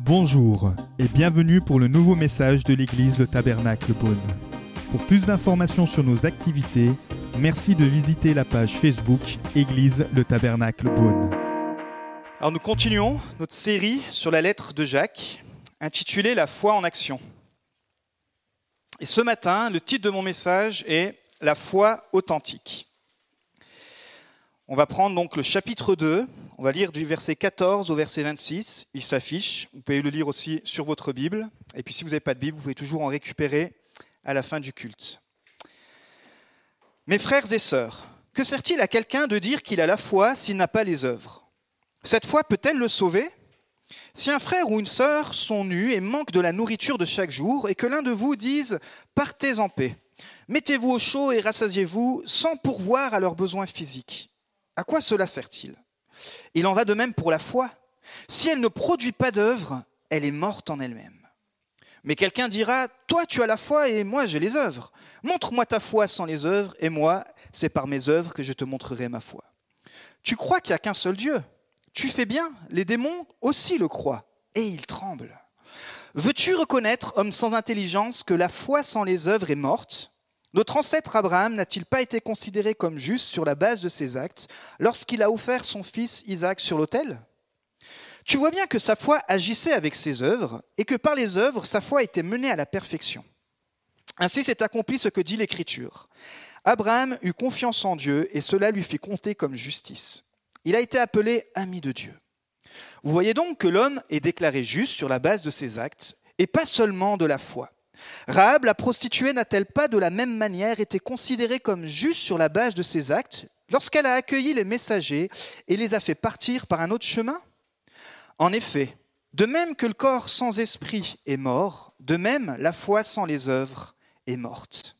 Bonjour et bienvenue pour le nouveau message de l'église Le Tabernacle Beaune. Pour plus d'informations sur nos activités, merci de visiter la page Facebook Église Le Tabernacle Beaune. Alors nous continuons notre série sur la lettre de Jacques, intitulée La foi en action. Et ce matin, le titre de mon message est La foi authentique. On va prendre donc le chapitre 2, on va lire du verset 14 au verset 26, il s'affiche, vous pouvez le lire aussi sur votre Bible, et puis si vous n'avez pas de Bible, vous pouvez toujours en récupérer à la fin du culte. Mes frères et sœurs, que sert-il à quelqu'un de dire qu'il a la foi s'il n'a pas les œuvres? Cette foi peut-elle le sauver? Si un frère ou une sœur sont nus et manquent de la nourriture de chaque jour, et que l'un de vous dise Partez en paix, mettez-vous au chaud et rassasiez-vous sans pourvoir à leurs besoins physiques à quoi cela sert-il? Il en va de même pour la foi. Si elle ne produit pas d'œuvre, elle est morte en elle-même. Mais quelqu'un dira, toi tu as la foi et moi j'ai les œuvres. Montre-moi ta foi sans les œuvres et moi, c'est par mes œuvres que je te montrerai ma foi. Tu crois qu'il n'y a qu'un seul Dieu? Tu fais bien, les démons aussi le croient et ils tremblent. Veux-tu reconnaître, homme sans intelligence, que la foi sans les œuvres est morte? Notre ancêtre Abraham n'a-t-il pas été considéré comme juste sur la base de ses actes lorsqu'il a offert son fils Isaac sur l'autel? Tu vois bien que sa foi agissait avec ses œuvres et que par les œuvres, sa foi était menée à la perfection. Ainsi s'est accompli ce que dit l'Écriture. Abraham eut confiance en Dieu et cela lui fit compter comme justice. Il a été appelé ami de Dieu. Vous voyez donc que l'homme est déclaré juste sur la base de ses actes et pas seulement de la foi. Rahab, la prostituée, n'a-t-elle pas de la même manière été considérée comme juste sur la base de ses actes lorsqu'elle a accueilli les messagers et les a fait partir par un autre chemin? En effet, de même que le corps sans esprit est mort, de même la foi sans les œuvres est morte.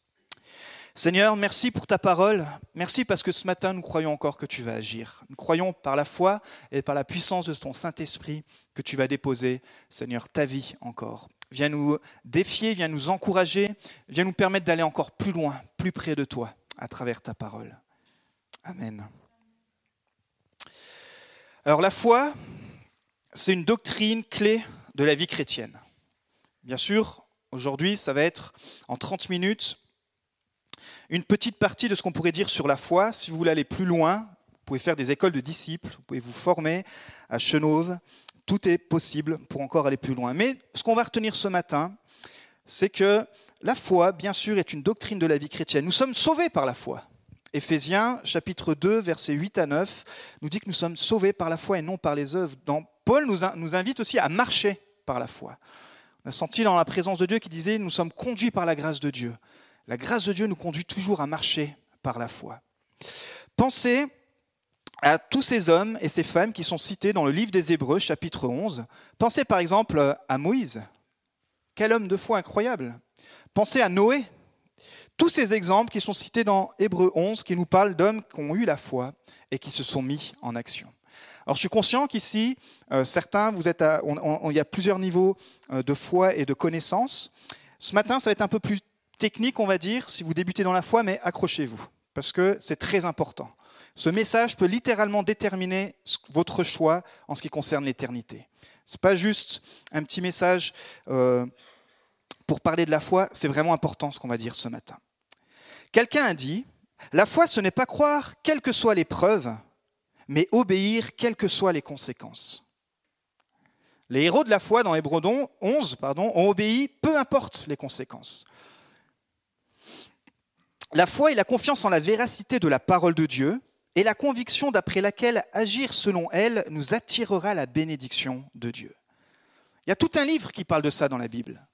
Seigneur, merci pour ta parole. Merci parce que ce matin, nous croyons encore que tu vas agir. Nous croyons par la foi et par la puissance de ton Saint-Esprit que tu vas déposer, Seigneur, ta vie encore viens nous défier, viens nous encourager, viens nous permettre d'aller encore plus loin, plus près de toi, à travers ta parole. Amen. Alors la foi, c'est une doctrine clé de la vie chrétienne. Bien sûr, aujourd'hui, ça va être en 30 minutes une petite partie de ce qu'on pourrait dire sur la foi. Si vous voulez aller plus loin, vous pouvez faire des écoles de disciples, vous pouvez vous former à Chenauve, tout est possible pour encore aller plus loin. Mais ce qu'on va retenir ce matin, c'est que la foi, bien sûr, est une doctrine de la vie chrétienne. Nous sommes sauvés par la foi. Éphésiens chapitre 2, versets 8 à 9, nous dit que nous sommes sauvés par la foi et non par les œuvres. Paul nous, nous invite aussi à marcher par la foi. On a senti dans la présence de Dieu qui disait, nous sommes conduits par la grâce de Dieu. La grâce de Dieu nous conduit toujours à marcher par la foi. Pensez à tous ces hommes et ces femmes qui sont cités dans le livre des Hébreux, chapitre 11. Pensez par exemple à Moïse. Quel homme de foi incroyable. Pensez à Noé. Tous ces exemples qui sont cités dans Hébreux 11, qui nous parlent d'hommes qui ont eu la foi et qui se sont mis en action. Alors je suis conscient qu'ici, euh, certains, vous êtes il y a plusieurs niveaux euh, de foi et de connaissance. Ce matin, ça va être un peu plus technique, on va dire, si vous débutez dans la foi, mais accrochez-vous, parce que c'est très important. Ce message peut littéralement déterminer votre choix en ce qui concerne l'éternité. Ce n'est pas juste un petit message euh, pour parler de la foi, c'est vraiment important ce qu'on va dire ce matin. Quelqu'un a dit, la foi ce n'est pas croire quelles que soient les preuves, mais obéir quelles que soient les conséquences. Les héros de la foi dans Hébreux 11 pardon, ont obéi peu importe les conséquences. La foi est la confiance en la véracité de la parole de Dieu et la conviction d'après laquelle agir selon elle nous attirera la bénédiction de Dieu. Il y a tout un livre qui parle de ça dans la Bible.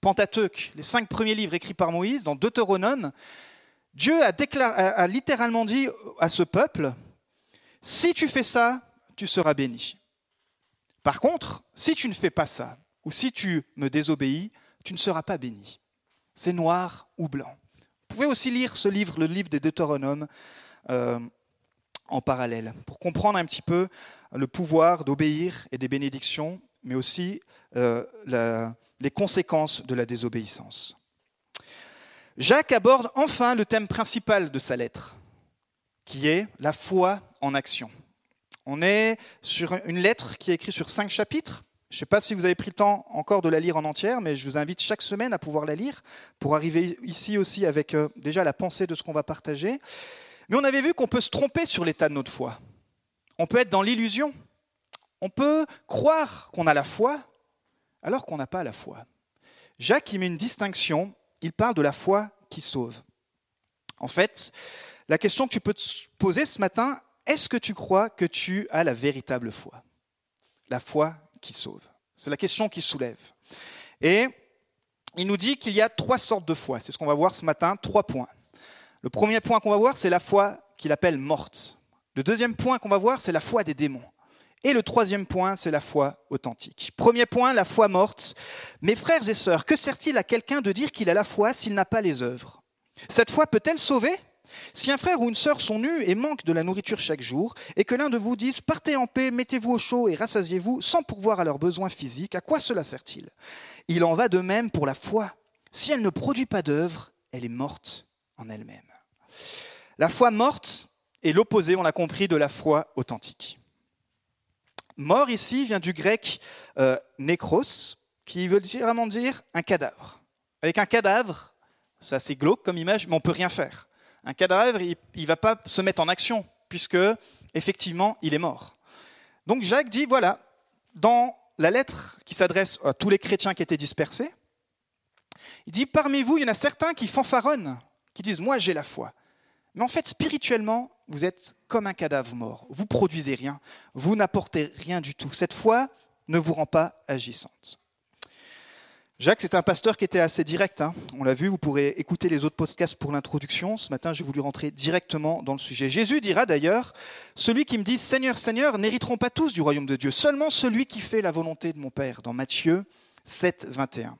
Pentateuque, les cinq premiers livres écrits par Moïse, dans Deutéronome, Dieu a, littéralement dit à ce peuple, si tu fais ça, tu seras béni. Par contre, si tu ne fais pas ça, ou si tu me désobéis, tu ne seras pas béni. C'est noir ou blanc. Vous pouvez aussi lire ce livre, le livre des Deutéronomes, euh, en parallèle, pour comprendre un petit peu le pouvoir d'obéir et des bénédictions, mais aussi euh, les conséquences de la désobéissance. Jacques aborde enfin le thème principal de sa lettre, qui est la foi en action. On est sur une lettre qui est écrite sur cinq chapitres. Je ne sais pas si vous avez pris le temps encore de la lire en entière, mais je vous invite chaque semaine à pouvoir la lire pour arriver ici aussi avec euh, déjà la pensée de ce qu'on va partager. Mais on avait vu qu'on peut se tromper sur l'état de notre foi. On peut être dans l'illusion. On peut croire qu'on a la foi alors qu'on n'a pas la foi. Jacques y met une distinction. Il parle de la foi qui sauve. En fait, la question que tu peux te poser ce matin, est-ce que tu crois que tu as la véritable foi? La foi qui sauve. C'est la question qui soulève. Et il nous dit qu'il y a trois sortes de foi. C'est ce qu'on va voir ce matin, trois points. Le premier point qu'on va voir, c'est la foi qu'il appelle morte. Le deuxième point qu'on va voir, c'est la foi des démons. Et le troisième point, c'est la foi authentique. Premier point, la foi morte. Mes frères et sœurs, que sert-il à quelqu'un de dire qu'il a la foi s'il n'a pas les œuvres? Cette foi peut-elle sauver? Si un frère ou une sœur sont nus et manquent de la nourriture chaque jour, et que l'un de vous dise Partez en paix, mettez-vous au chaud et rassasiez-vous, sans pourvoir à leurs besoins physiques, à quoi cela sert-il? Il en va de même pour la foi. Si elle ne produit pas d'œuvre, elle est morte en elle-même. La foi morte est l'opposé, on l'a compris, de la foi authentique. Mort ici vient du grec euh, nécros, qui veut vraiment dire un cadavre. Avec un cadavre, c'est assez glauque comme image, mais on ne peut rien faire. Un cadavre, il ne va pas se mettre en action, puisque effectivement, il est mort. Donc Jacques dit, voilà, dans la lettre qui s'adresse à tous les chrétiens qui étaient dispersés, il dit, parmi vous, il y en a certains qui fanfaronnent, qui disent, moi j'ai la foi. Mais en fait, spirituellement, vous êtes comme un cadavre mort. Vous produisez rien, vous n'apportez rien du tout. Cette foi ne vous rend pas agissante. Jacques, c'est un pasteur qui était assez direct. Hein. On l'a vu, vous pourrez écouter les autres podcasts pour l'introduction. Ce matin, j'ai voulu rentrer directement dans le sujet. Jésus dira d'ailleurs, Celui qui me dit Seigneur, Seigneur, n'hériteront pas tous du royaume de Dieu, seulement celui qui fait la volonté de mon Père, dans Matthieu 7, 21.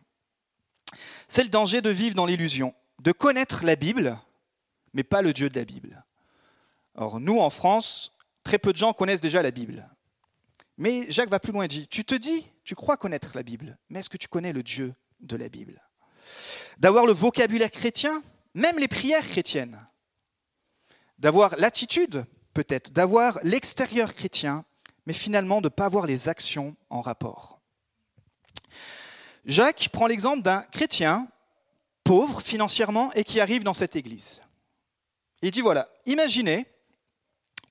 C'est le danger de vivre dans l'illusion, de connaître la Bible, mais pas le Dieu de la Bible. Or, nous, en France, très peu de gens connaissent déjà la Bible. Mais Jacques va plus loin et dit, tu te dis, tu crois connaître la Bible, mais est-ce que tu connais le Dieu de la Bible? D'avoir le vocabulaire chrétien, même les prières chrétiennes. D'avoir l'attitude, peut-être, d'avoir l'extérieur chrétien, mais finalement de ne pas avoir les actions en rapport. Jacques prend l'exemple d'un chrétien pauvre financièrement et qui arrive dans cette église. Il dit voilà, imaginez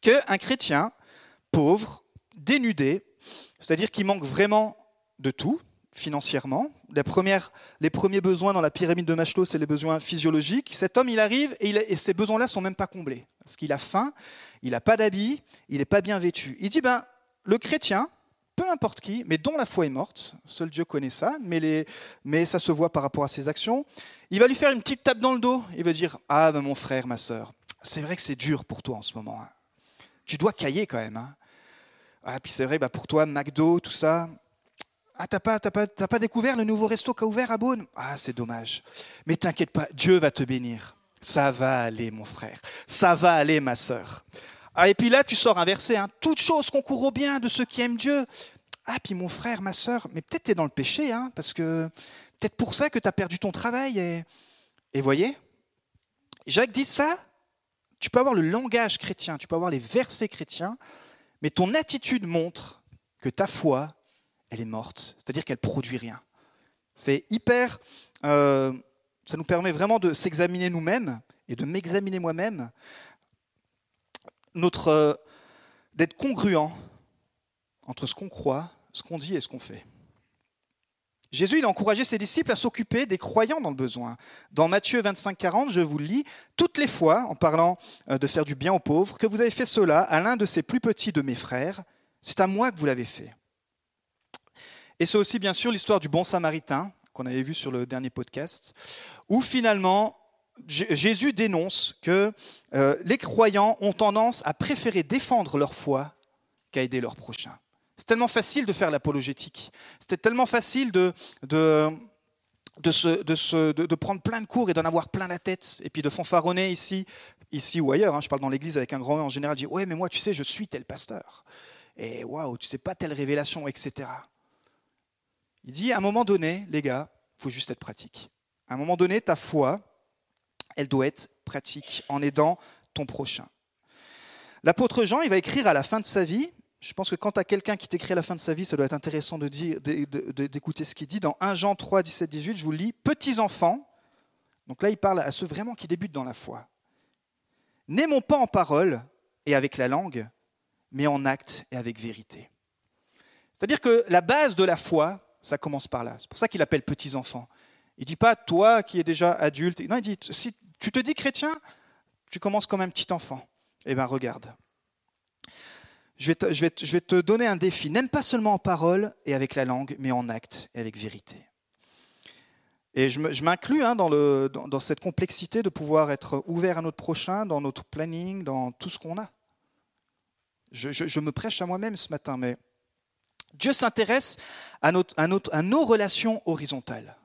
qu'un chrétien pauvre, dénudé, c'est-à-dire qu'il manque vraiment de tout financièrement. Les, premiers besoins dans la pyramide de Maslow, c'est les besoins physiologiques. Cet homme, il arrive et, ces besoins-là sont même pas comblés. Parce qu'il a faim, il n'a pas d'habits, il n'est pas bien vêtu. Il dit, ben, le chrétien, peu importe qui, mais dont la foi est morte, seul Dieu connaît ça, mais, les, mais ça se voit par rapport à ses actions, il va lui faire une petite tape dans le dos. Il va dire, ah ben, mon frère, ma sœur, c'est vrai que c'est dur pour toi en ce moment. Hein. Tu dois cailler quand même. Hein. Ah, puis c'est vrai, bah pour toi, McDo, tout ça. Ah, t'as pas, pas, pas découvert le nouveau resto qui a ouvert à Beaune? Ah, c'est dommage. Mais t'inquiète pas, Dieu va te bénir. Ça va aller, mon frère. Ça va aller, ma sœur. Ah, et puis là, tu sors un verset. Hein. Toute chose concourt au bien de ceux qui aiment Dieu. Ah, puis mon frère, ma sœur, mais peut-être tu es dans le péché, hein, parce que peut-être pour ça que tu as perdu ton travail. Et, et voyez, Jacques dit ça. Tu peux avoir le langage chrétien, tu peux avoir les versets chrétiens, mais ton attitude montre que ta foi, elle est morte, c'est-à-dire qu'elle produit rien. C'est hyper. Euh, ça nous permet vraiment de s'examiner nous-mêmes et de m'examiner moi-même, euh, d'être congruent entre ce qu'on croit, ce qu'on dit et ce qu'on fait. Jésus il a encouragé ses disciples à s'occuper des croyants dans le besoin. Dans Matthieu 25, 40, je vous le lis, toutes les fois, en parlant euh, de faire du bien aux pauvres, que vous avez fait cela à l'un de ces plus petits de mes frères, c'est à moi que vous l'avez fait. Et c'est aussi bien sûr l'histoire du bon samaritain, qu'on avait vu sur le dernier podcast, où finalement Jésus dénonce que euh, les croyants ont tendance à préférer défendre leur foi qu'à aider leur prochain. C'est tellement facile de faire l'apologétique. C'était tellement facile de, de, de, prendre plein de cours et d'en avoir plein la tête, et puis de fanfaronner ici, ici ou ailleurs. Hein. je parle dans l'église avec un grand en général, dit Ouais, mais moi, tu sais, je suis tel pasteur. Et waouh, tu sais pas telle révélation, etc. Il dit À un moment donné, les gars, il faut juste être pratique. À un moment donné, ta foi, elle doit être pratique en aidant ton prochain. L'apôtre Jean, il va écrire à la fin de sa vie je pense que quand tu as quelqu'un qui t'écrit à la fin de sa vie, ça doit être intéressant d'écouter ce qu'il dit. Dans 1 Jean 3, 17, 18, je vous lis. Petits enfants, donc là il parle à ceux vraiment qui débutent dans la foi. N'aimons pas en parole et avec la langue, mais en acte et avec vérité. C'est-à-dire que la base de la foi, ça commence par là. C'est pour ça qu'il appelle petits enfants. Il ne dit pas toi qui es déjà adulte. Non, il dit si tu te dis chrétien, tu commences comme un petit enfant. Eh bien, regarde. Je vais, te, donner un défi. N'aime pas seulement en parole et avec la langue, mais en acte et avec vérité. Et je m'inclus hein, dans, cette complexité de pouvoir être ouvert à notre prochain, dans notre planning, dans tout ce qu'on a. Je, me prêche à moi-même ce matin, mais Dieu s'intéresse à, nos relations horizontales.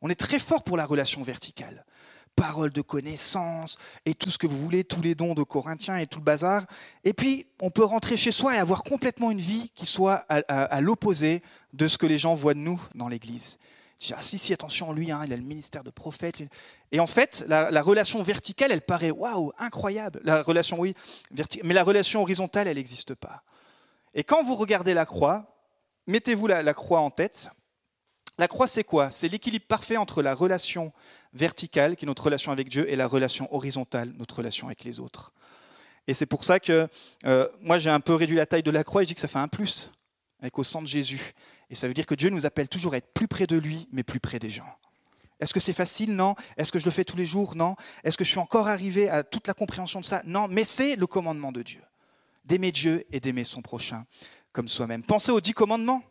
On est très fort pour la relation verticale. Parole de connaissance et tout ce que vous voulez, tous les dons de Corinthiens et tout le bazar. Et puis, on peut rentrer chez soi et avoir complètement une vie qui soit à, l'opposé de ce que les gens voient de nous dans l'Église. Ah si, si, attention, lui, hein, il a le ministère de prophète. Et en fait, la, relation verticale, elle paraît waouh, incroyable. La relation, oui, mais la relation horizontale, elle n'existe pas. Et quand vous regardez la croix, mettez-vous la, croix en tête. La croix, c'est quoi? C'est l'équilibre parfait entre la relation verticale, qui est notre relation avec Dieu, et la relation horizontale, notre relation avec les autres. Et c'est pour ça que euh, moi, j'ai un peu réduit la taille de la croix et je dis que ça fait un plus avec au de Jésus. Et ça veut dire que Dieu nous appelle toujours à être plus près de lui, mais plus près des gens. Est-ce que c'est facile? Non. Est-ce que je le fais tous les jours? Non. Est-ce que je suis encore arrivé à toute la compréhension de ça? Non. Mais c'est le commandement de Dieu d'aimer Dieu et d'aimer son prochain comme soi-même. Pensez aux dix commandements.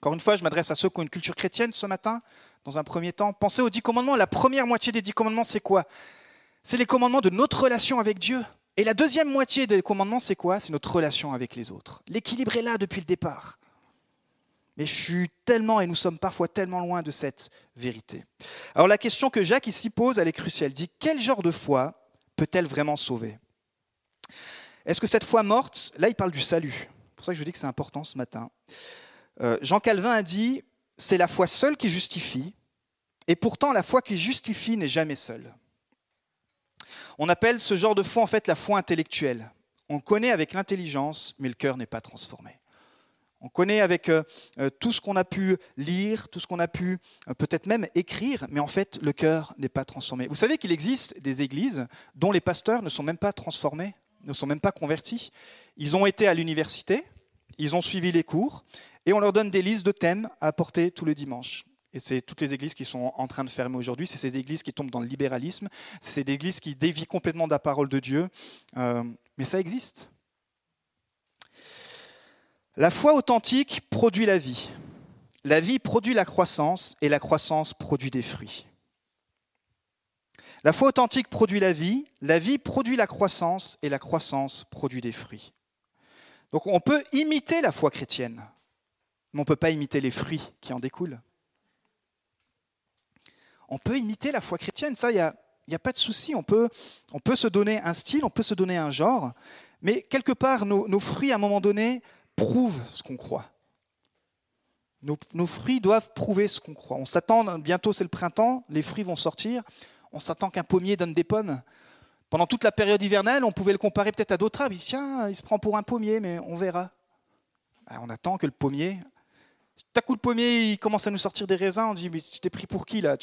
Encore une fois, je m'adresse à ceux qui ont une culture chrétienne ce matin, dans un premier temps. Pensez aux dix commandements. La première moitié des dix commandements, c'est quoi? C'est les commandements de notre relation avec Dieu. Et la deuxième moitié des commandements, c'est quoi? C'est notre relation avec les autres. L'équilibre est là depuis le départ. Mais je suis tellement, et nous sommes parfois tellement loin de cette vérité. Alors la question que Jacques ici pose, elle est cruciale. Il dit, quel genre de foi peut-elle vraiment sauver? Est-ce que cette foi morte, là il parle du salut, c'est pour ça que je dis que c'est important ce matin. Euh, Jean Calvin a dit, c'est la foi seule qui justifie, et pourtant la foi qui justifie n'est jamais seule. On appelle ce genre de foi en fait la foi intellectuelle. On connaît avec l'intelligence, mais le cœur n'est pas transformé. On connaît avec euh, euh, tout ce qu'on a pu lire, tout ce qu'on a pu peut-être même écrire, mais en fait, le cœur n'est pas transformé. Vous savez qu'il existe des églises dont les pasteurs ne sont même pas transformés ne sont même pas convertis. Ils ont été à l'université, ils ont suivi les cours, et on leur donne des listes de thèmes à apporter tous les dimanches. Et c'est toutes les églises qui sont en train de fermer aujourd'hui. C'est ces églises qui tombent dans le libéralisme. C'est des églises qui dévient complètement de la parole de Dieu. Euh, mais ça existe. La foi authentique produit la vie. La vie produit la croissance et la croissance produit des fruits. La foi authentique produit la vie, la vie produit la croissance et la croissance produit des fruits. Donc on peut imiter la foi chrétienne, mais on ne peut pas imiter les fruits qui en découlent. On peut imiter la foi chrétienne, ça, il n'y a, pas de souci. On peut, on peut se donner un style, on peut se donner un genre, mais quelque part, nos, fruits, à un moment donné, prouvent ce qu'on croit. Nos, nos, fruits doivent prouver ce qu'on croit. On s'attend, bientôt c'est le printemps, les fruits vont sortir on s'attend qu'un pommier donne des pommes. Pendant toute la période hivernale, on pouvait le comparer peut-être à d'autres arbres. Il tiens, il se prend pour un pommier, mais on verra. Ben, on attend que le pommier. À coup, le pommier, il commence à nous sortir des raisins. On dit, mais tu t'es pris pour qui là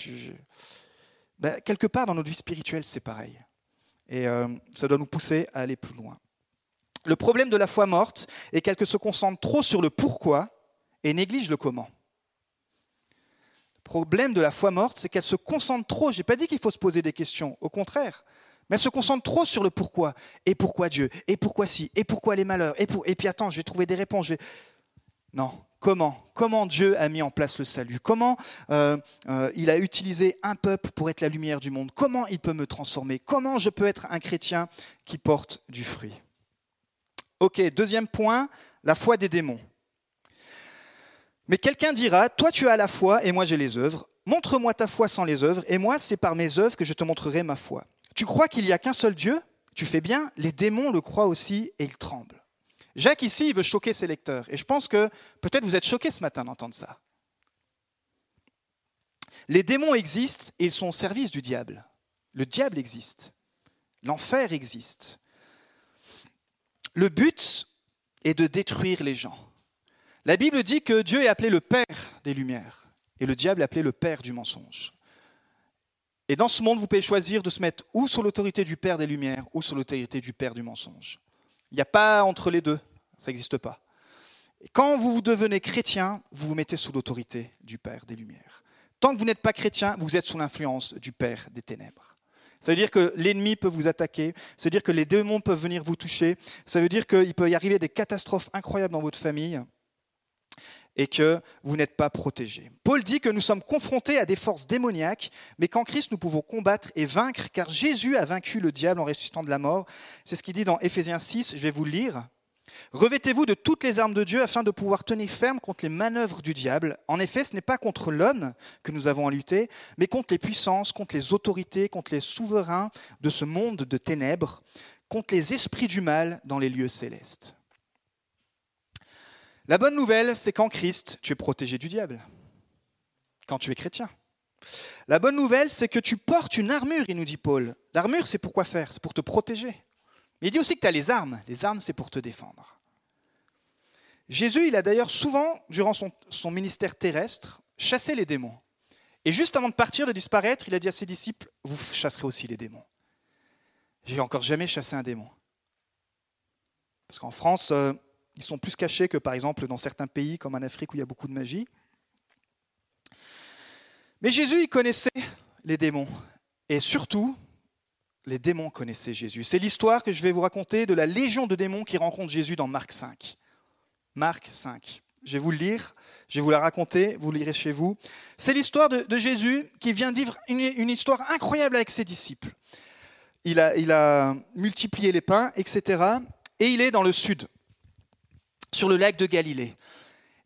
ben, Quelque part, dans notre vie spirituelle, c'est pareil. Et euh, ça doit nous pousser à aller plus loin. Le problème de la foi morte est qu'elle se concentre trop sur le pourquoi et néglige le comment problème de la foi morte, c'est qu'elle se concentre trop. Je n'ai pas dit qu'il faut se poser des questions, au contraire. Mais elle se concentre trop sur le pourquoi. Et pourquoi Dieu? Et pourquoi si Et pourquoi les malheurs? Et, et puis attends, je vais trouver des réponses. Non, comment Dieu a mis en place le salut? Comment euh, euh, il a utilisé un peuple pour être la lumière du monde? Comment il peut me transformer? Comment je peux être un chrétien qui porte du fruit? Ok, deuxième point, la foi des démons. Mais quelqu'un dira, toi tu as la foi et moi j'ai les œuvres. Montre-moi ta foi sans les œuvres, et moi c'est par mes œuvres que je te montrerai ma foi. Tu crois qu'il n'y a qu'un seul Dieu? Tu fais bien, les démons le croient aussi et ils tremblent. Jacques ici, il veut choquer ses lecteurs. Et je pense que peut-être vous êtes choqués ce matin d'entendre ça. Les démons existent et ils sont au service du diable. Le diable existe. L'enfer existe. Le but, et de détruire les gens. La Bible dit que Dieu est appelé le Père des Lumières et le diable est appelé le Père du mensonge. Et dans ce monde, vous pouvez choisir de se mettre ou sur l'autorité du Père des Lumières ou sur l'autorité du Père du mensonge. Il n'y a pas entre les deux, ça n'existe pas. Quand vous devenez chrétien, vous vous mettez sous l'autorité du Père des Lumières. Tant que vous n'êtes pas chrétien, vous êtes sous l'influence du Père des Ténèbres. Ça veut dire que l'ennemi peut vous attaquer, ça veut dire que les démons peuvent venir vous toucher, ça veut dire qu'il peut y arriver des catastrophes incroyables dans votre famille et que vous n'êtes pas protégé. Paul dit que nous sommes confrontés à des forces démoniaques, mais qu'en Christ nous pouvons combattre et vaincre, car Jésus a vaincu le diable en ressuscitant de la mort. C'est ce qu'il dit dans Éphésiens 6, je vais vous le lire. Revêtez-vous de toutes les armes de Dieu afin de pouvoir tenir ferme contre les manœuvres du diable. En effet, ce n'est pas contre l'homme que nous avons à lutter, mais contre les puissances, contre les autorités, contre les souverains de ce monde de ténèbres, contre les esprits du mal dans les lieux célestes. La bonne nouvelle, c'est qu'en Christ, tu es protégé du diable, quand tu es chrétien. La bonne nouvelle, c'est que tu portes une armure, il nous dit Paul. L'armure, c'est pour quoi faire? C'est pour te protéger. Mais il dit aussi que tu as les armes. Les armes, c'est pour te défendre. Jésus, il a d'ailleurs souvent, durant son, ministère terrestre, chassé les démons. Et juste avant de partir, de disparaître, il a dit à ses disciples, vous chasserez aussi les démons. J'ai encore jamais chassé un démon. Parce qu'en France, euh, ils sont plus cachés que par exemple dans certains pays comme en Afrique où il y a beaucoup de magie. Mais Jésus, il connaissait les démons. Et surtout, les démons connaissaient Jésus. C'est l'histoire que je vais vous raconter de la légion de démons qui rencontre Jésus dans Marc 5. Marc 5. Je vais vous le lire, je vais vous la raconter, vous lirez chez vous. C'est l'histoire de, Jésus qui vient vivre une, une, histoire incroyable avec ses disciples. Il a, il a multiplié les pains, etc. Et il est dans le sud sur le lac de Galilée.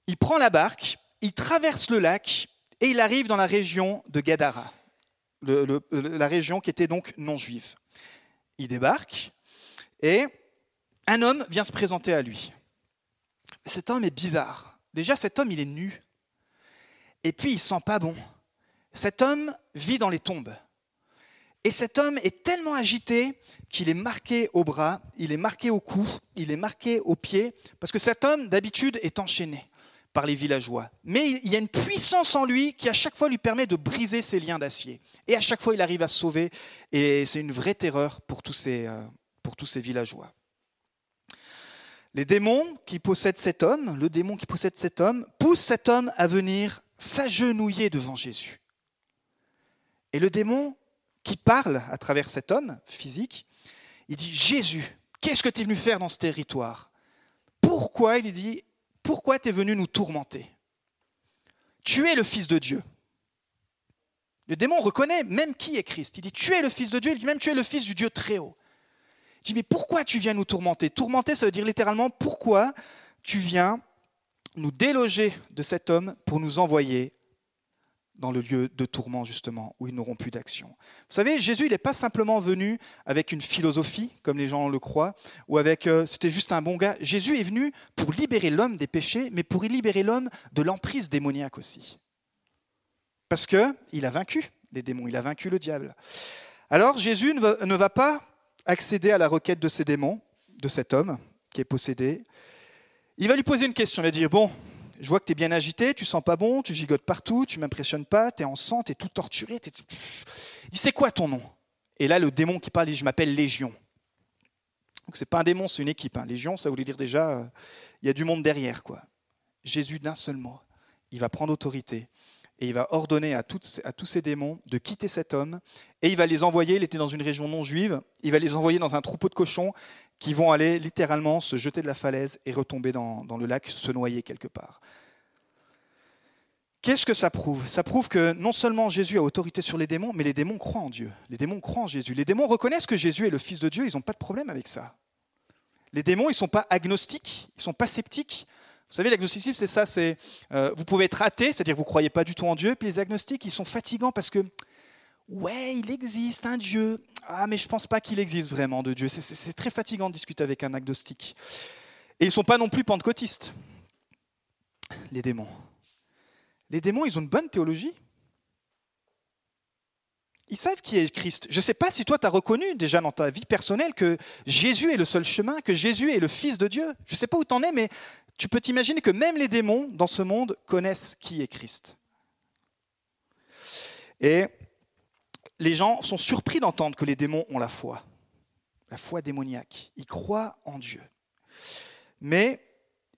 Il prend la barque, il traverse le lac et il arrive dans la région de Gadara, la région qui était donc non juive. Il débarque et un homme vient se présenter à lui. Cet homme est bizarre. Déjà, cet homme, il est nu. Et puis, il sent pas bon. Cet homme vit dans les tombes. Et cet homme est tellement agité qu'il est marqué au bras, il est marqué au cou, il est marqué au pied, parce que cet homme, d'habitude, est enchaîné par les villageois. Mais il y a une puissance en lui qui, à chaque fois, lui permet de briser ses liens d'acier. Et à chaque fois, il arrive à se sauver, et c'est une vraie terreur pour tous ces, euh, villageois. Les démons qui possèdent cet homme, le démon qui possède cet homme, pousse cet homme à venir s'agenouiller devant Jésus. Et le démon qui parle à travers cet homme physique. Il dit Jésus, qu'est-ce que tu es venu faire dans ce territoire? Pourquoi Il dit Pourquoi tu es venu nous tourmenter? Tu es le Fils de Dieu. Le démon reconnaît même qui est Christ. Il dit Tu es le Fils de Dieu. Il dit même Tu es le Fils du Dieu très haut. Il dit Mais pourquoi tu viens nous tourmenter? Tourmenter, ça veut dire littéralement Pourquoi tu viens nous déloger de cet homme pour nous envoyer dans le lieu de tourment, justement, où ils n'auront plus d'action. Vous savez, Jésus, il n'est pas simplement venu avec une philosophie, comme les gens le croient, ou avec euh, c'était juste un bon gars. Jésus est venu pour libérer l'homme des péchés, mais pour y libérer l'homme de l'emprise démoniaque aussi. Parce qu'il a vaincu les démons, il a vaincu le diable. Alors Jésus ne va, ne va pas accéder à la requête de ces démons, de cet homme qui est possédé. Il va lui poser une question, il va dire, bon, je vois que tu es bien agité, tu sens pas bon, tu gigotes partout, tu m'impressionnes pas, tu es en sang, tu es tout torturé. Il dit C'est quoi ton nom? Et là, le démon qui parle dit Je m'appelle Légion. Donc, c'est pas un démon, c'est une équipe. Hein. Légion, ça voulait dire déjà, euh, il y a du monde derrière. quoi. Jésus, d'un seul mot, il va prendre autorité et il va ordonner à, toutes, à tous ces démons de quitter cet homme et il va les envoyer. Il était dans une région non juive, il va les envoyer dans un troupeau de cochons qui vont aller littéralement se jeter de la falaise et retomber dans, le lac, se noyer quelque part. Qu'est-ce que ça prouve? Ça prouve que non seulement Jésus a autorité sur les démons, mais les démons croient en Dieu. Les démons croient en Jésus. Les démons reconnaissent que Jésus est le Fils de Dieu, ils n'ont pas de problème avec ça. Les démons, ils ne sont pas agnostiques, ils ne sont pas sceptiques. Vous savez, l'agnosticisme, c'est ça, c'est euh, vous pouvez être athée, c'est-à-dire vous ne croyez pas du tout en Dieu, puis les agnostiques, ils sont fatigants parce que ouais, il existe un Dieu. Ah, mais je ne pense pas qu'il existe vraiment de Dieu. C'est très fatigant de discuter avec un agnostique. Et ils ne sont pas non plus pentecôtistes, les démons. Les démons, ils ont une bonne théologie. Ils savent qui est Christ. Je ne sais pas si toi, tu as reconnu déjà dans ta vie personnelle que Jésus est le seul chemin, que Jésus est le Fils de Dieu. Je ne sais pas où tu en es, mais tu peux t'imaginer que même les démons dans ce monde connaissent qui est Christ. Et les gens sont surpris d'entendre que les démons ont la foi, la foi démoniaque. Ils croient en Dieu. Mais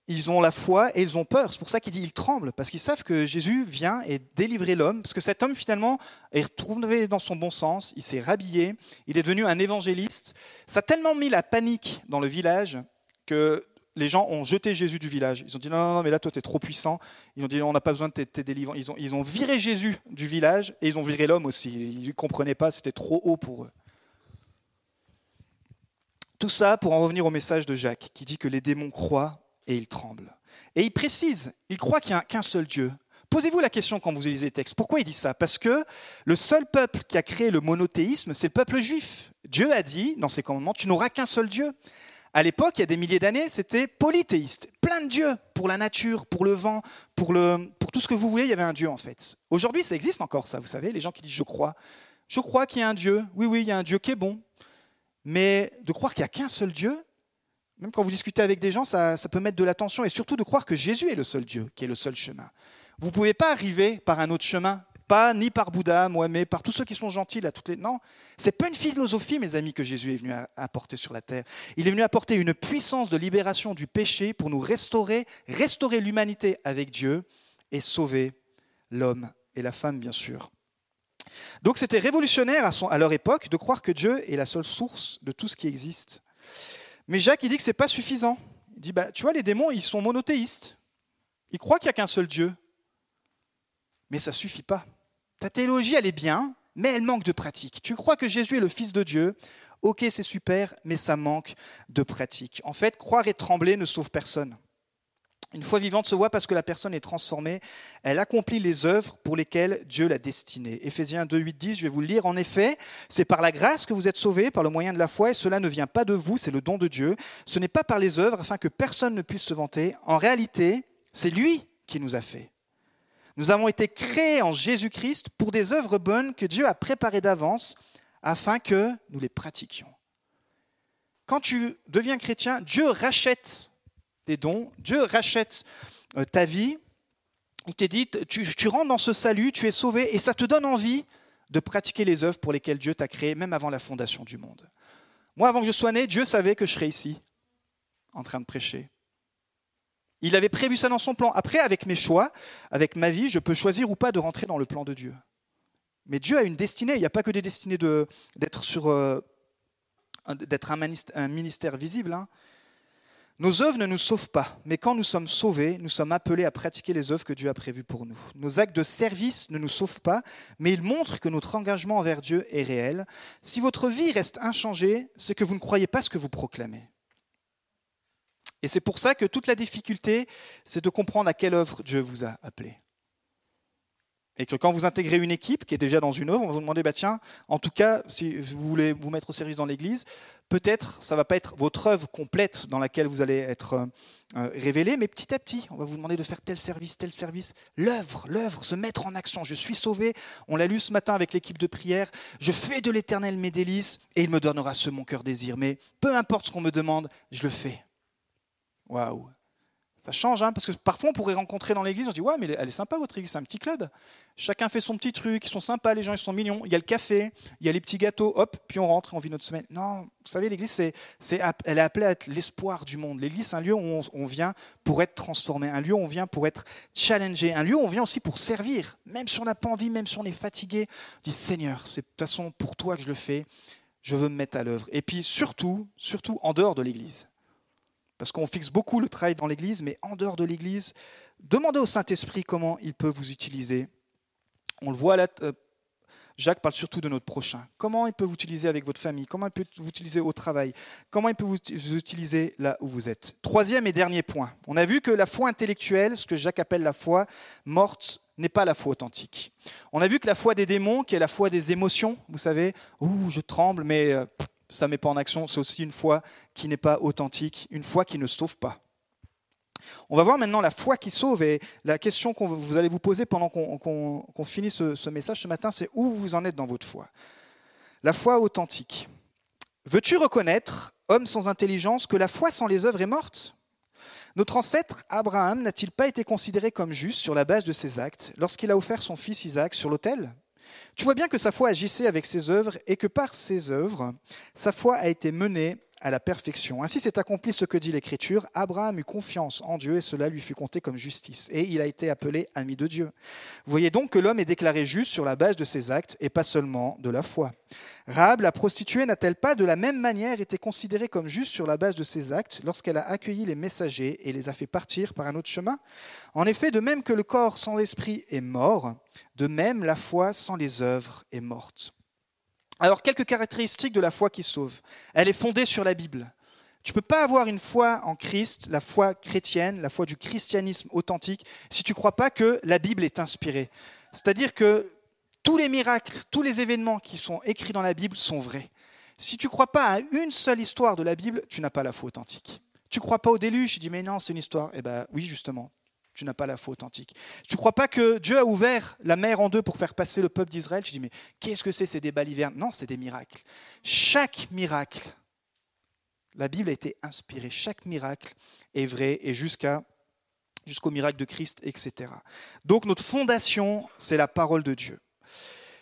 ils ont la foi et ils ont peur. C'est pour ça qu'il dit ils tremblent, parce qu'ils savent que Jésus vient et délivrer l'homme, parce que cet homme finalement est retrouvé dans son bon sens, il s'est rhabillé, il est devenu un évangéliste. Ça a tellement mis la panique dans le village que les gens ont jeté Jésus du village. Ils ont dit non, non, non mais là, toi, tu es trop puissant. Ils ont dit on n'a pas besoin de tes, délivrants. Ils ont, ils ont viré Jésus du village et ils ont viré l'homme aussi. Ils ne comprenaient pas, c'était trop haut pour eux. Tout ça pour en revenir au message de Jacques, qui dit que les démons croient et il tremble. Et il précise, il croit qu'il n'y a qu'un seul Dieu. Posez-vous la question quand vous lisez les textes. Pourquoi il dit ça? Parce que le seul peuple qui a créé le monothéisme, c'est le peuple juif. Dieu a dit dans ses commandements, tu n'auras qu'un seul Dieu. À l'époque, il y a des milliers d'années, c'était polythéiste. Plein de dieux pour la nature, pour le vent, pour, le, pour tout ce que vous voulez, il y avait un Dieu en fait. Aujourd'hui, ça existe encore ça, vous savez, les gens qui disent je crois. Je crois qu'il y a un Dieu. Oui, oui, il y a un Dieu qui est bon. Mais de croire qu'il n'y a qu'un seul Dieu, même quand vous discutez avec des gens, ça, peut mettre de l'attention et surtout de croire que Jésus est le seul Dieu, qui est le seul chemin. Vous ne pouvez pas arriver par un autre chemin, pas ni par Bouddha, mais par tous ceux qui sont gentils. Là, toutes les... Non, c'est pas une philosophie, mes amis, que Jésus est venu apporter sur la terre. Il est venu apporter une puissance de libération du péché pour nous restaurer, restaurer l'humanité avec Dieu et sauver l'homme et la femme, bien sûr. Donc c'était révolutionnaire à, à leur époque de croire que Dieu est la seule source de tout ce qui existe. Mais Jacques, il dit que ce n'est pas suffisant. Il dit, bah, tu vois, les démons, ils sont monothéistes. Ils croient qu'il n'y a qu'un seul Dieu. Mais ça ne suffit pas. Ta théologie, elle est bien, mais elle manque de pratique. Tu crois que Jésus est le Fils de Dieu? Ok, c'est super, mais ça manque de pratique. En fait, croire et trembler ne sauve personne. Une foi vivante se voit parce que la personne est transformée. Elle accomplit les œuvres pour lesquelles Dieu l'a destinée. Éphésiens 2, 8, 10, je vais vous le lire. En effet, c'est par la grâce que vous êtes sauvés, par le moyen de la foi, et cela ne vient pas de vous, c'est le don de Dieu. Ce n'est pas par les œuvres, afin que personne ne puisse se vanter. En réalité, c'est lui qui nous a fait. Nous avons été créés en Jésus-Christ pour des œuvres bonnes que Dieu a préparées d'avance, afin que nous les pratiquions. Quand tu deviens chrétien, Dieu rachète des dons. Dieu rachète euh, ta vie. Il te dit, tu, tu rentres dans ce salut, tu es sauvé, et ça te donne envie de pratiquer les œuvres pour lesquelles Dieu t'a créé, même avant la fondation du monde. Moi, avant que je sois né, Dieu savait que je serais ici, en train de prêcher. Il avait prévu ça dans son plan. Après, avec mes choix, avec ma vie, je peux choisir ou pas de rentrer dans le plan de Dieu. Mais Dieu a une destinée. Il n'y a pas que des destinées d'être sur euh, d'être un ministère visible. Hein. Nos œuvres ne nous sauvent pas, mais quand nous sommes sauvés, nous sommes appelés à pratiquer les œuvres que Dieu a prévues pour nous. Nos actes de service ne nous sauvent pas, mais ils montrent que notre engagement envers Dieu est réel. Si votre vie reste inchangée, c'est que vous ne croyez pas ce que vous proclamez. Et c'est pour ça que toute la difficulté, c'est de comprendre à quelle œuvre Dieu vous a appelé. Et que quand vous intégrez une équipe qui est déjà dans une œuvre, on vous demander, bah tiens, en tout cas, si vous voulez vous mettre au service dans l'Église, Peut-être ça ne va pas être votre œuvre complète dans laquelle vous allez être euh, euh, révélé, mais petit à petit, on va vous demander de faire tel service, tel service. L'œuvre, l'œuvre, se mettre en action. Je suis sauvé, on l'a lu ce matin avec l'équipe de prière. Je fais de l'éternel mes délices et il me donnera ce mon cœur désire. Mais peu importe ce qu'on me demande, je le fais. Waouh! Ça change, hein, parce que parfois on pourrait rencontrer dans l'église, on dit Ouais, mais elle est sympa votre église, c'est un petit club. Chacun fait son petit truc, ils sont sympas, les gens ils sont mignons. Il y a le café, il y a les petits gâteaux, hop, puis on rentre et on vit notre semaine. Non, vous savez, l'église, c'est, elle est appelée à être l'espoir du monde. L'église, c'est un lieu où on, on, vient pour être transformé, un lieu où on vient pour être challengé, un lieu où on vient aussi pour servir, même si on n'a pas envie, même si on est fatigué. On dit Seigneur, c'est de toute façon pour toi que je le fais, je veux me mettre à l'œuvre. Et puis surtout, surtout en dehors de l'église. Parce qu'on fixe beaucoup le travail dans l'Église, mais en dehors de l'Église, demandez au Saint-Esprit comment il peut vous utiliser. On le voit là, euh, Jacques parle surtout de notre prochain. Comment il peut vous utiliser avec votre famille? Comment il peut vous utiliser au travail? Comment il peut vous utiliser là où vous êtes? Troisième et dernier point. On a vu que la foi intellectuelle, ce que Jacques appelle la foi morte, n'est pas la foi authentique. On a vu que la foi des démons, qui est la foi des émotions, vous savez, ouh, je tremble, mais euh, ça ne met pas en action, c'est aussi une foi qui n'est pas authentique, une foi qui ne sauve pas. On va voir maintenant la foi qui sauve. Et la question que vous allez vous poser pendant qu'on finit ce, message ce matin, c'est où vous en êtes dans votre foi? La foi authentique. Veux-tu reconnaître, homme sans intelligence, que la foi sans les œuvres est morte? Notre ancêtre Abraham n'a-t-il pas été considéré comme juste sur la base de ses actes lorsqu'il a offert son fils Isaac sur l'autel? Tu vois bien que sa foi agissait avec ses œuvres et que par ses œuvres, sa foi a été menée à la perfection. Ainsi s'est accompli ce que dit l'Écriture. Abraham eut confiance en Dieu et cela lui fut compté comme justice. Et il a été appelé ami de Dieu. Voyez donc que l'homme est déclaré juste sur la base de ses actes et pas seulement de la foi. Rahab, la prostituée, n'a-t-elle pas de la même manière été considérée comme juste sur la base de ses actes lorsqu'elle a accueilli les messagers et les a fait partir par un autre chemin? En effet, de même que le corps sans l'esprit est mort, de même la foi sans les œuvres est morte. Alors, quelques caractéristiques de la foi qui sauve. Elle est fondée sur la Bible. Tu ne peux pas avoir une foi en Christ, la foi chrétienne, la foi du christianisme authentique, si tu ne crois pas que la Bible est inspirée. C'est-à-dire que tous les miracles, tous les événements qui sont écrits dans la Bible sont vrais. Si tu ne crois pas à une seule histoire de la Bible, tu n'as pas la foi authentique. Tu ne crois pas au déluge, tu dis mais non, c'est une histoire. Eh bien oui, justement, tu n'as pas la foi authentique. Tu ne crois pas que Dieu a ouvert la mer en deux pour faire passer le peuple d'Israël? Tu dis, mais qu'est-ce que c'est C'est des balivernes Non, c'est des miracles. Chaque miracle, la Bible a été inspirée. Chaque miracle est vrai et jusqu'à jusqu'au miracle de Christ, etc. Donc notre fondation, c'est la parole de Dieu.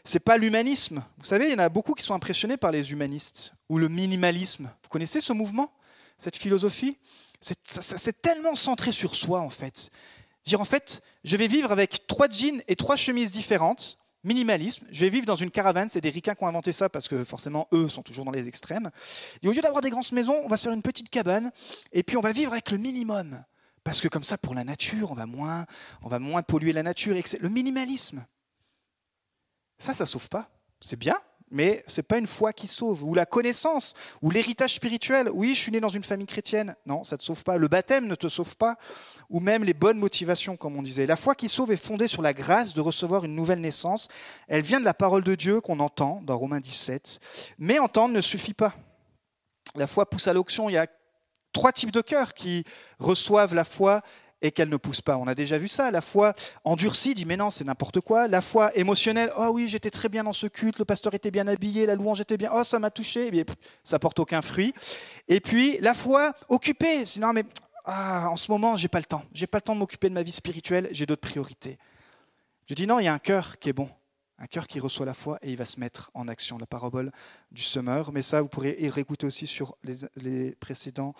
C'est pas l'humanisme. Vous savez, il y en a beaucoup qui sont impressionnés par les humanistes ou le minimalisme. Vous connaissez ce mouvement, cette philosophie? C'est tellement centré sur soi en fait. Dire en fait, je vais vivre avec trois jeans et trois chemises différentes, minimalisme, je vais vivre dans une caravane, c'est des ricains qui ont inventé ça parce que forcément eux sont toujours dans les extrêmes. Et au lieu d'avoir des grandes maisons, on va se faire une petite cabane et puis on va vivre avec le minimum. Parce que comme ça, pour la nature, on va moins, on va moins polluer la nature. Le minimalisme, ça, ça sauve pas. C'est bien, mais ce n'est pas une foi qui sauve. Ou la connaissance, ou l'héritage spirituel. Oui, je suis né dans une famille chrétienne. Non, ça ne te sauve pas. Le baptême ne te sauve pas. Ou même les bonnes motivations, comme on disait. La foi qui sauve est fondée sur la grâce de recevoir une nouvelle naissance. Elle vient de la parole de Dieu qu'on entend dans Romains 17. Mais entendre ne suffit pas. La foi pousse à l'onction. Il y a trois types de cœurs qui reçoivent la foi et qu'elle ne pousse pas. On a déjà vu ça. La foi endurcie dit mais non, c'est n'importe quoi. La foi émotionnelle, oh oui, j'étais très bien dans ce culte, le pasteur était bien habillé, la louange était bien, oh ça m'a touché, et eh bien, ça porte aucun fruit. Et puis la foi occupée, c'est non mais ah, en ce moment j'ai pas le temps, j'ai pas le temps de m'occuper de ma vie spirituelle, j'ai d'autres priorités. Je dis non, il y a un cœur qui est bon, un cœur qui reçoit la foi et il va se mettre en action. La parabole du semeur, mais ça vous pourrez y réécouter aussi sur les précédents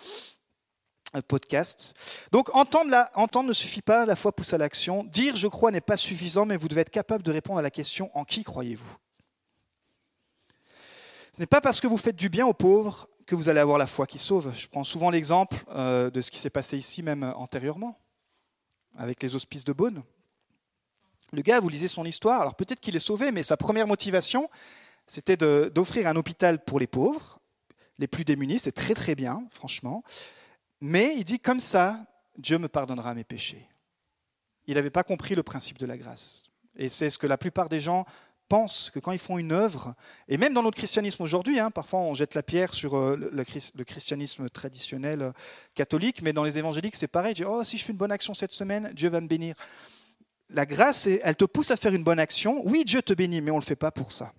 podcast. Donc entendre, ne suffit pas, la foi pousse à l'action. Dire je crois n'est pas suffisant, mais vous devez être capable de répondre à la question en qui croyez-vous? Ce n'est pas parce que vous faites du bien aux pauvres que vous allez avoir la foi qui sauve. Je prends souvent l'exemple euh, de ce qui s'est passé ici même antérieurement, avec les hospices de Beaune. Le gars, vous lisez son histoire, alors peut-être qu'il est sauvé, mais sa première motivation, c'était d'offrir un hôpital pour les pauvres, les plus démunis, c'est très très bien, franchement. Mais il dit, comme ça, Dieu me pardonnera mes péchés. Il n'avait pas compris le principe de la grâce. Et c'est ce que la plupart des gens pensent, que quand ils font une œuvre, et même dans notre christianisme aujourd'hui, hein, parfois on jette la pierre sur euh, le, christianisme traditionnel euh, catholique, mais dans les évangéliques c'est pareil, dis, oh si je fais une bonne action cette semaine, Dieu va me bénir. La grâce, elle te pousse à faire une bonne action. Oui, Dieu te bénit, mais on ne le fait pas pour ça.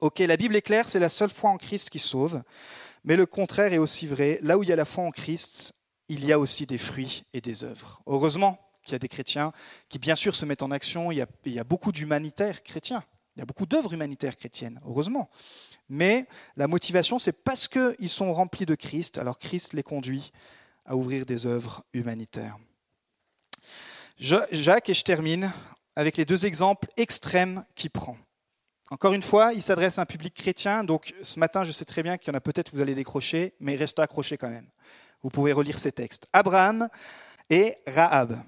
Ok, la Bible est claire, c'est la seule foi en Christ qui sauve. Mais le contraire est aussi vrai. Là où il y a la foi en Christ, il y a aussi des fruits et des œuvres. Heureusement qu'il y a des chrétiens qui, bien sûr, se mettent en action. Il y a, beaucoup d'humanitaires chrétiens. Il y a beaucoup d'œuvres humanitaires chrétiennes, heureusement. Mais la motivation, c'est parce qu'ils sont remplis de Christ, alors Christ les conduit à ouvrir des œuvres humanitaires. Jacques, et je termine avec les deux exemples extrêmes qu'il prend. Encore une fois, il s'adresse à un public chrétien, donc ce matin, je sais très bien qu'il y en a peut-être vous allez décrocher, mais restez accrochés quand même. Vous pouvez relire ces textes. Abraham et Rahab.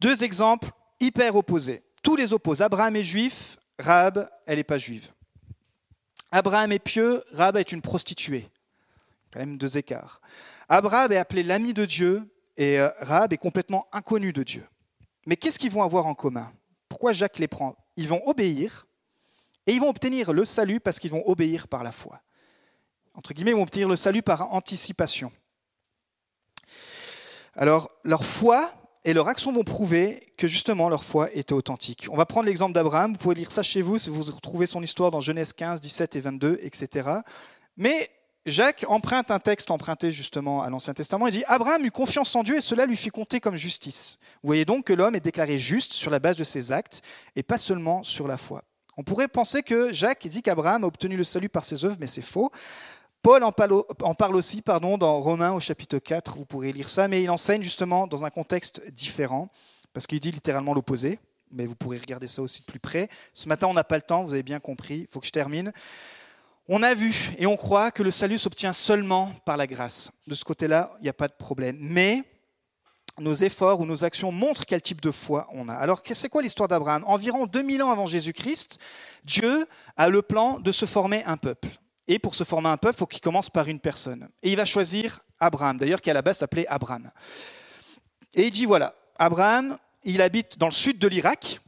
Deux exemples hyper opposés. Tous les opposent. Abraham est juif, Rahab, elle n'est pas juive. Abraham est pieux, Rahab est une prostituée. Quand même deux écarts. Abraham est appelé l'ami de Dieu et euh, Rahab est complètement inconnu de Dieu. Mais qu'est-ce qu'ils vont avoir en commun? Pourquoi Jacques les prend? Ils vont obéir, et ils vont obtenir le salut parce qu'ils vont obéir par la foi. Entre guillemets, ils vont obtenir le salut par anticipation. Alors, leur foi et leur action vont prouver que justement leur foi était authentique. On va prendre l'exemple d'Abraham, vous pouvez lire ça chez vous si vous retrouvez son histoire dans Genèse 15, 17 et 22, etc. Mais Jacques emprunte un texte emprunté justement à l'Ancien Testament. Il dit Abraham eut confiance en Dieu et cela lui fit compter comme justice. Vous voyez donc que l'homme est déclaré juste sur la base de ses actes et pas seulement sur la foi. On pourrait penser que Jacques dit qu'Abraham a obtenu le salut par ses œuvres, mais c'est faux. Paul en parle, aussi pardon, dans Romains au chapitre 4, vous pourrez lire ça, mais il enseigne justement dans un contexte différent, parce qu'il dit littéralement l'opposé, mais vous pourrez regarder ça aussi de plus près. Ce matin, on n'a pas le temps, vous avez bien compris, il faut que je termine. On a vu et on croit que le salut s'obtient seulement par la grâce. De ce côté-là, il n'y a pas de problème. Mais nos efforts ou nos actions montrent quel type de foi on a. Alors, c'est quoi l'histoire d'Abraham? Environ 2000 ans avant Jésus-Christ, Dieu a le plan de se former un peuple. Et pour se former un peuple, il faut qu'il commence par une personne. Et il va choisir Abraham, d'ailleurs, qui à la base s'appelait Abraham. Et il dit voilà, Abraham, il habite dans le sud de l'Irak.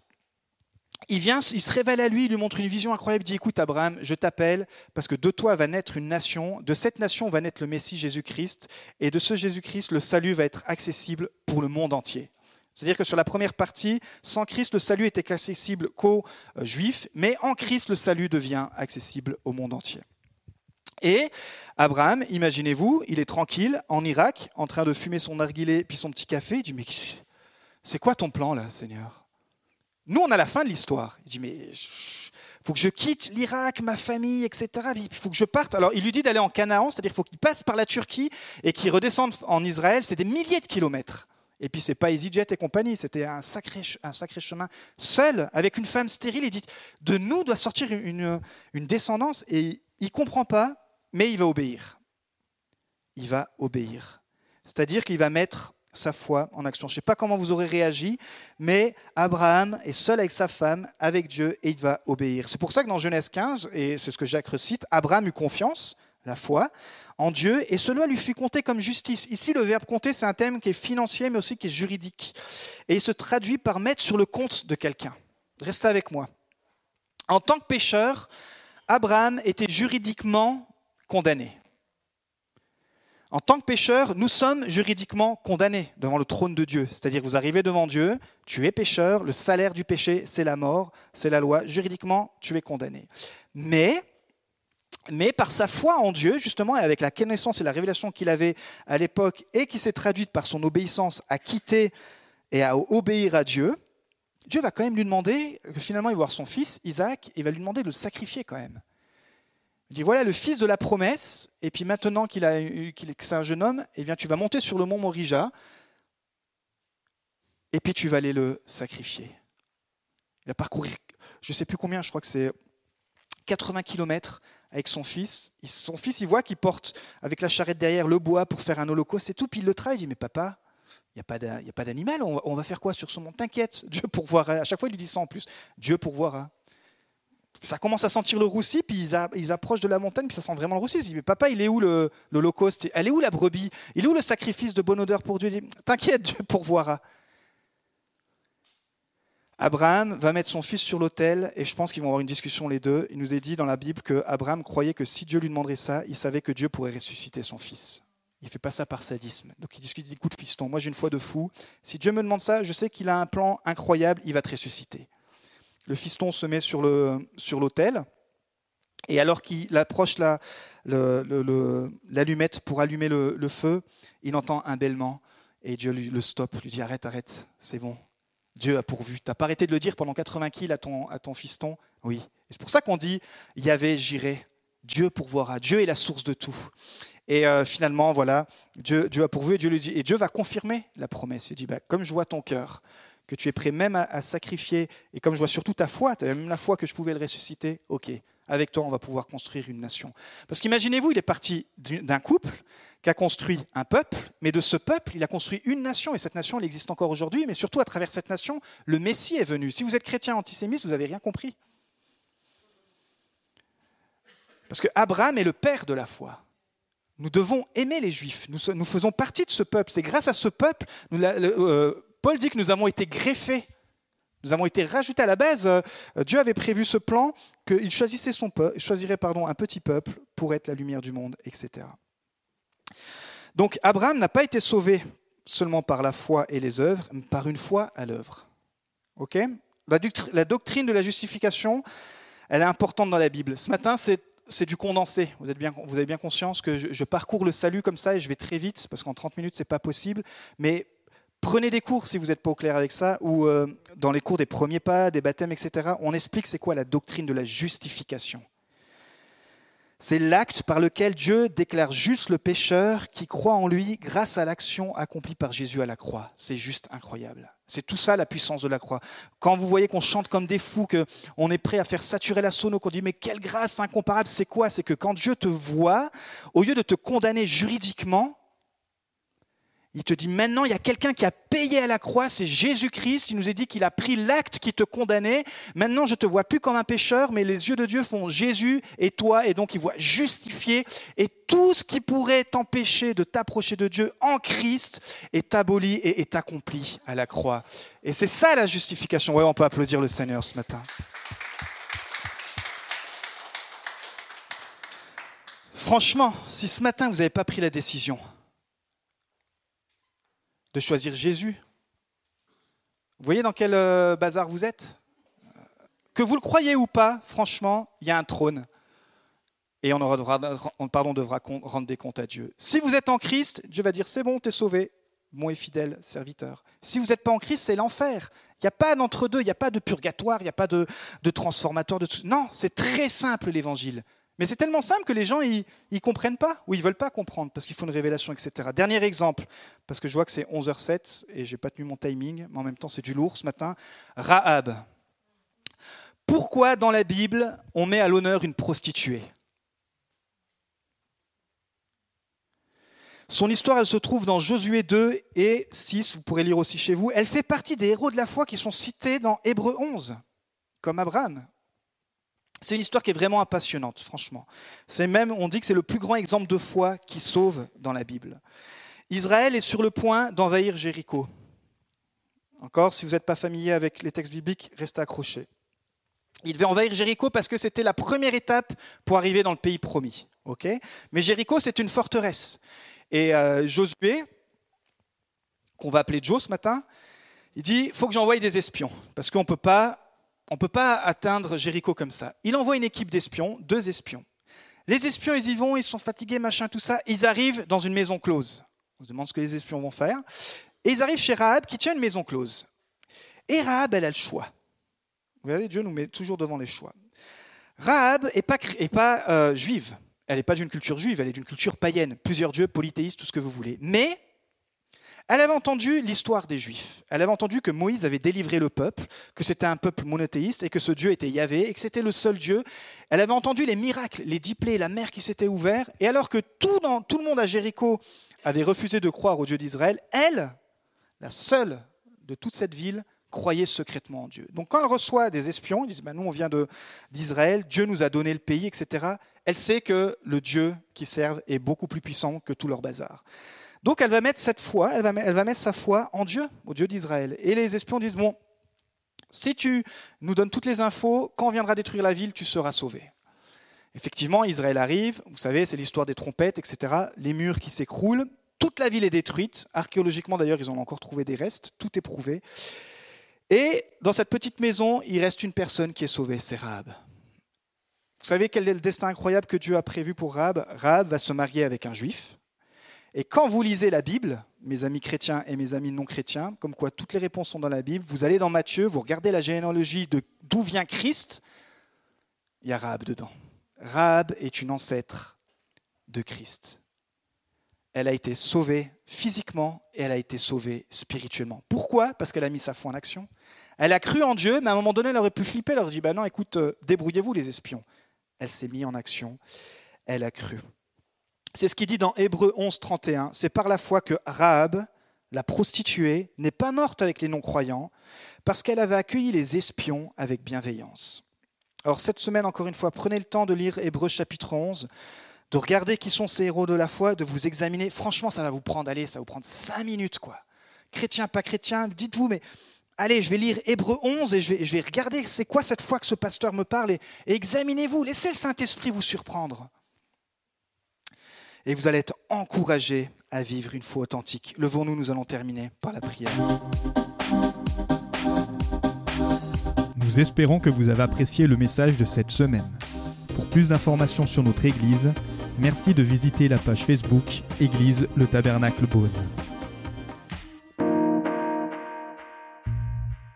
Il vient, il se révèle à lui, il lui montre une vision incroyable. Il dit Écoute, Abraham, je t'appelle parce que de toi va naître une nation. De cette nation va naître le Messie Jésus-Christ. Et de ce Jésus-Christ, le salut va être accessible pour le monde entier. C'est-à-dire que sur la première partie, sans Christ, le salut était accessible qu'aux euh, Juifs, mais en Christ, le salut devient accessible au monde entier. Et Abraham, imaginez-vous, il est tranquille en Irak, en train de fumer son narguilé puis son petit café. Il dit Mais c'est quoi ton plan là, Seigneur? Nous, on a la fin de l'histoire. Il dit Mais il faut que je quitte l'Irak, ma famille, etc. Il faut que je parte. Alors, il lui dit d'aller en Canaan, c'est-à-dire qu'il faut qu'il passe par la Turquie et qu'il redescende en Israël. C'est des milliers de kilomètres. Et puis, c'est pas EasyJet et compagnie, c'était un sacré, un sacré chemin seul, avec une femme stérile. Il dit De nous doit sortir une, une descendance. Et il comprend pas mais il va obéir. Il va obéir. C'est-à-dire qu'il va mettre sa foi en action. Je ne sais pas comment vous aurez réagi, mais Abraham est seul avec sa femme, avec Dieu, et il va obéir. C'est pour ça que dans Genèse 15, et c'est ce que Jacques recite, Abraham eut confiance, la foi, en Dieu, et cela lui fut compté comme justice. Ici, le verbe compter, c'est un thème qui est financier, mais aussi qui est juridique. Et il se traduit par mettre sur le compte de quelqu'un. Restez avec moi. En tant que pécheur, Abraham était juridiquement condamnés. En tant que pécheur, nous sommes juridiquement condamnés devant le trône de Dieu. C'est-à-dire, vous arrivez devant Dieu, tu es pécheur, le salaire du péché, c'est la mort, c'est la loi. Juridiquement, tu es condamné. Mais, mais par sa foi en Dieu, justement, et avec la connaissance et la révélation qu'il avait à l'époque, et qui s'est traduite par son obéissance à quitter et à obéir à Dieu, Dieu va quand même lui demander, finalement, il va voir son fils, Isaac, et il va lui demander de le sacrifier quand même. Il dit voilà le fils de la promesse, et puis maintenant qu'il a qu'il c'est un jeune homme, eh bien tu vas monter sur le mont Morija, et puis tu vas aller le sacrifier. Il va parcourir, je ne sais plus combien, je crois que c'est 80 km avec son fils. Son fils, il voit qu'il porte avec la charrette derrière le bois pour faire un holocauste et tout, puis il le travaille. Il dit Mais papa, il n'y a pas d'animal, on va faire quoi sur ce mont? T'inquiète, Dieu pourvoira. À chaque fois, il lui dit ça en plus Dieu pourvoira ça commence à sentir le roussi, puis ils, approchent de la montagne, puis ça sent vraiment le roussi. Ils disent, mais papa, il est où l'holocauste Elle est où la brebis? Il est où le sacrifice de bonne odeur pour Dieu? Il dit, t'inquiète, Dieu pourvoira. Abraham va mettre son fils sur l'autel, et je pense qu'ils vont avoir une discussion les deux. Il nous est dit dans la Bible que Abraham croyait que si Dieu lui demanderait ça, il savait que Dieu pourrait ressusciter son fils. Il ne fait pas ça par sadisme. Donc il discute, il dit, écoute fiston, moi j'ai une foi de fou. Si Dieu me demande ça, je sais qu'il a un plan incroyable, il va te ressusciter le fiston se met sur l'autel. Sur et alors qu'il approche l'allumette pour allumer le, feu, il entend un bêlement. Et Dieu le stoppe, lui dit Arrête, arrête, c'est bon. Dieu a pourvu. Tu n'as pas arrêté de le dire pendant 80 kills à ton, à ton fiston? Oui. c'est pour ça qu'on dit Yahvé, j'irai. Dieu pourvoira. Dieu est la source de tout. Et euh, finalement, voilà, Dieu, Dieu a pourvu et Dieu lui dit, et Dieu va confirmer la promesse. Il dit, bah, comme je vois ton cœur, que tu es prêt même à, sacrifier, et comme je vois surtout ta foi, tu as même la foi que je pouvais le ressusciter, ok, avec toi on va pouvoir construire une nation. Parce qu'imaginez-vous, il est parti d'un couple qui a construit un peuple, mais de ce peuple, il a construit une nation, et cette nation, elle existe encore aujourd'hui, mais surtout à travers cette nation, le Messie est venu. Si vous êtes chrétien antisémite, vous n'avez rien compris. Parce que Abraham est le père de la foi. Nous devons aimer les Juifs. Nous, faisons partie de ce peuple. C'est grâce à ce peuple, Paul dit que nous avons été greffés. Nous avons été rajoutés à la base. Euh, Dieu avait prévu ce plan qu'il choisissait son peuple, choisirait pardon, un petit peuple pour être la lumière du monde, etc. Donc Abraham n'a pas été sauvé seulement par la foi et les œuvres, mais par une foi à l'œuvre. Ok? La, doctrine de la justification, elle est importante dans la Bible. Ce matin, c'est du condensé. Vous, êtes bien, avez bien conscience que je, parcours le salut comme ça et je vais très vite parce qu'en 30 minutes, ce n'est pas possible. Mais prenez des cours si vous n'êtes pas au clair avec ça ou euh, dans les cours des premiers pas, des baptêmes, etc. On explique c'est quoi la doctrine de la justification. C'est l'acte par lequel Dieu déclare juste le pécheur qui croit en lui grâce à l'action accomplie par Jésus à la croix. C'est juste incroyable. C'est tout ça la puissance de la croix. Quand vous voyez qu'on chante comme des fous, qu'on est prêt à faire saturer la sono, qu'on dit mais quelle grâce incomparable, c'est quoi? C'est que quand Dieu te voit, au lieu de te condamner juridiquement, il te dit maintenant, il y a quelqu'un qui a payé à la croix, c'est Jésus-Christ. Il nous a dit qu'il a pris l'acte qui te condamnait. Maintenant, je te vois plus comme un pécheur, mais les yeux de Dieu font Jésus et toi, et donc il voit justifié. Et tout ce qui pourrait t'empêcher de t'approcher de Dieu en Christ est aboli et est accompli à la croix. Et c'est ça la justification. Ouais, on peut applaudir le Seigneur ce matin. Franchement, si ce matin vous n'avez pas pris la décision, de choisir Jésus. Vous voyez dans quel euh, bazar vous êtes? Que vous le croyez ou pas, franchement, il y a un trône. Et on, aura, pardon, devra rendre des comptes à Dieu. Si vous êtes en Christ, Dieu va dire c'est bon, tu es sauvé, bon et fidèle serviteur. Si vous n'êtes pas en Christ, c'est l'enfer. Il n'y a pas d'entre-deux, il n'y a pas de purgatoire, il n'y a pas de, de transformateur. De... Non, c'est très simple l'évangile. Mais c'est tellement simple que les gens, ils ne comprennent pas ou ils ne veulent pas comprendre parce qu'il faut une révélation, etc. Dernier exemple, parce que je vois que c'est 11h07 et je n'ai pas tenu mon timing, mais en même temps c'est du lourd ce matin. Rahab. Pourquoi dans la Bible on met à l'honneur une prostituée? Son histoire, elle se trouve dans Josué 2 et 6, vous pourrez lire aussi chez vous. Elle fait partie des héros de la foi qui sont cités dans Hébreu 11, comme Abraham, c'est une histoire qui est vraiment passionnante, franchement. C'est même, on dit que c'est le plus grand exemple de foi qui sauve dans la Bible. Israël est sur le point d'envahir Jéricho. Encore, si vous n'êtes pas familier avec les textes bibliques, restez accrochés. Il devait envahir Jéricho parce que c'était la première étape pour arriver dans le pays promis. Mais Jéricho, c'est une forteresse. Et euh, Josué, qu'on va appeler Joe ce matin, il dit, faut que j'envoie des espions, parce qu'on ne peut pas on ne peut pas atteindre Jéricho comme ça. Il envoie une équipe d'espions, deux espions. Les espions, ils y vont, ils sont fatigués, machin, tout ça. Ils arrivent dans une maison close. On se demande ce que les espions vont faire. Et ils arrivent chez Rahab qui tient une maison close. Et Rahab, elle a le choix. Vous voyez, Dieu nous met toujours devant les choix. Rahab n'est pas, est pas euh, juive. Elle n'est pas d'une culture juive, elle est d'une culture païenne. Plusieurs dieux, polythéistes, tout ce que vous voulez. Mais elle avait entendu l'histoire des Juifs. Elle avait entendu que Moïse avait délivré le peuple, que c'était un peuple monothéiste et que ce Dieu était Yahvé et que c'était le seul Dieu. Elle avait entendu les miracles, les dix plaies, la mer qui s'était ouverte. Et alors que tout, le monde à Jéricho avait refusé de croire au Dieu d'Israël, elle, la seule de toute cette ville, croyait secrètement en Dieu. Donc quand elle reçoit des espions, ils disent bah, Nous, on vient d'Israël, Dieu nous a donné le pays, etc. Elle sait que le Dieu qui servent est beaucoup plus puissant que tout leur bazar. Donc elle va mettre sa foi en Dieu, au Dieu d'Israël. Et les espions disent, bon, si tu nous donnes toutes les infos, quand viendra détruire la ville, tu seras sauvé. Effectivement, Israël arrive, vous savez, c'est l'histoire des trompettes, etc. Les murs qui s'écroulent, toute la ville est détruite. Archéologiquement, d'ailleurs, ils ont encore trouvé des restes, tout est prouvé. Et dans cette petite maison, il reste une personne qui est sauvée, c'est Rahab. Vous savez quel est le destin incroyable que Dieu a prévu pour Rahab? Rahab va se marier avec un juif. Et quand vous lisez la Bible, mes amis chrétiens et mes amis non chrétiens, comme quoi toutes les réponses sont dans la Bible, vous allez dans Matthieu, vous regardez la généalogie de d'où vient Christ, il y a Rahab dedans. Rahab est une ancêtre de Christ. Elle a été sauvée physiquement et elle a été sauvée spirituellement. Pourquoi? Parce qu'elle a mis sa foi en action. Elle a cru en Dieu, mais à un moment donné, elle aurait pu flipper, elle aurait dit, bah non, écoute, euh, débrouillez-vous les espions. Elle s'est mise en action, elle a cru. C'est ce qu'il dit dans Hébreu 11, 31. C'est par la foi que Rahab, la prostituée, n'est pas morte avec les non-croyants, parce qu'elle avait accueilli les espions avec bienveillance. Alors cette semaine, encore une fois, prenez le temps de lire Hébreu chapitre 11, de regarder qui sont ces héros de la foi, de vous examiner. Franchement, ça va vous prendre, allez, ça vous prendre cinq minutes, quoi. Chrétien, pas chrétien, dites-vous, mais allez, je vais lire Hébreu 11 et je vais, je vais regarder c'est quoi cette foi que ce pasteur me parle et examinez-vous, laissez le Saint-Esprit vous surprendre et vous allez être encouragé à vivre une foi authentique. Levons-nous, nous allons terminer par la prière. Nous espérons que vous avez apprécié le message de cette semaine. Pour plus d'informations sur notre Église, merci de visiter la page Facebook Église le Tabernacle Beaune.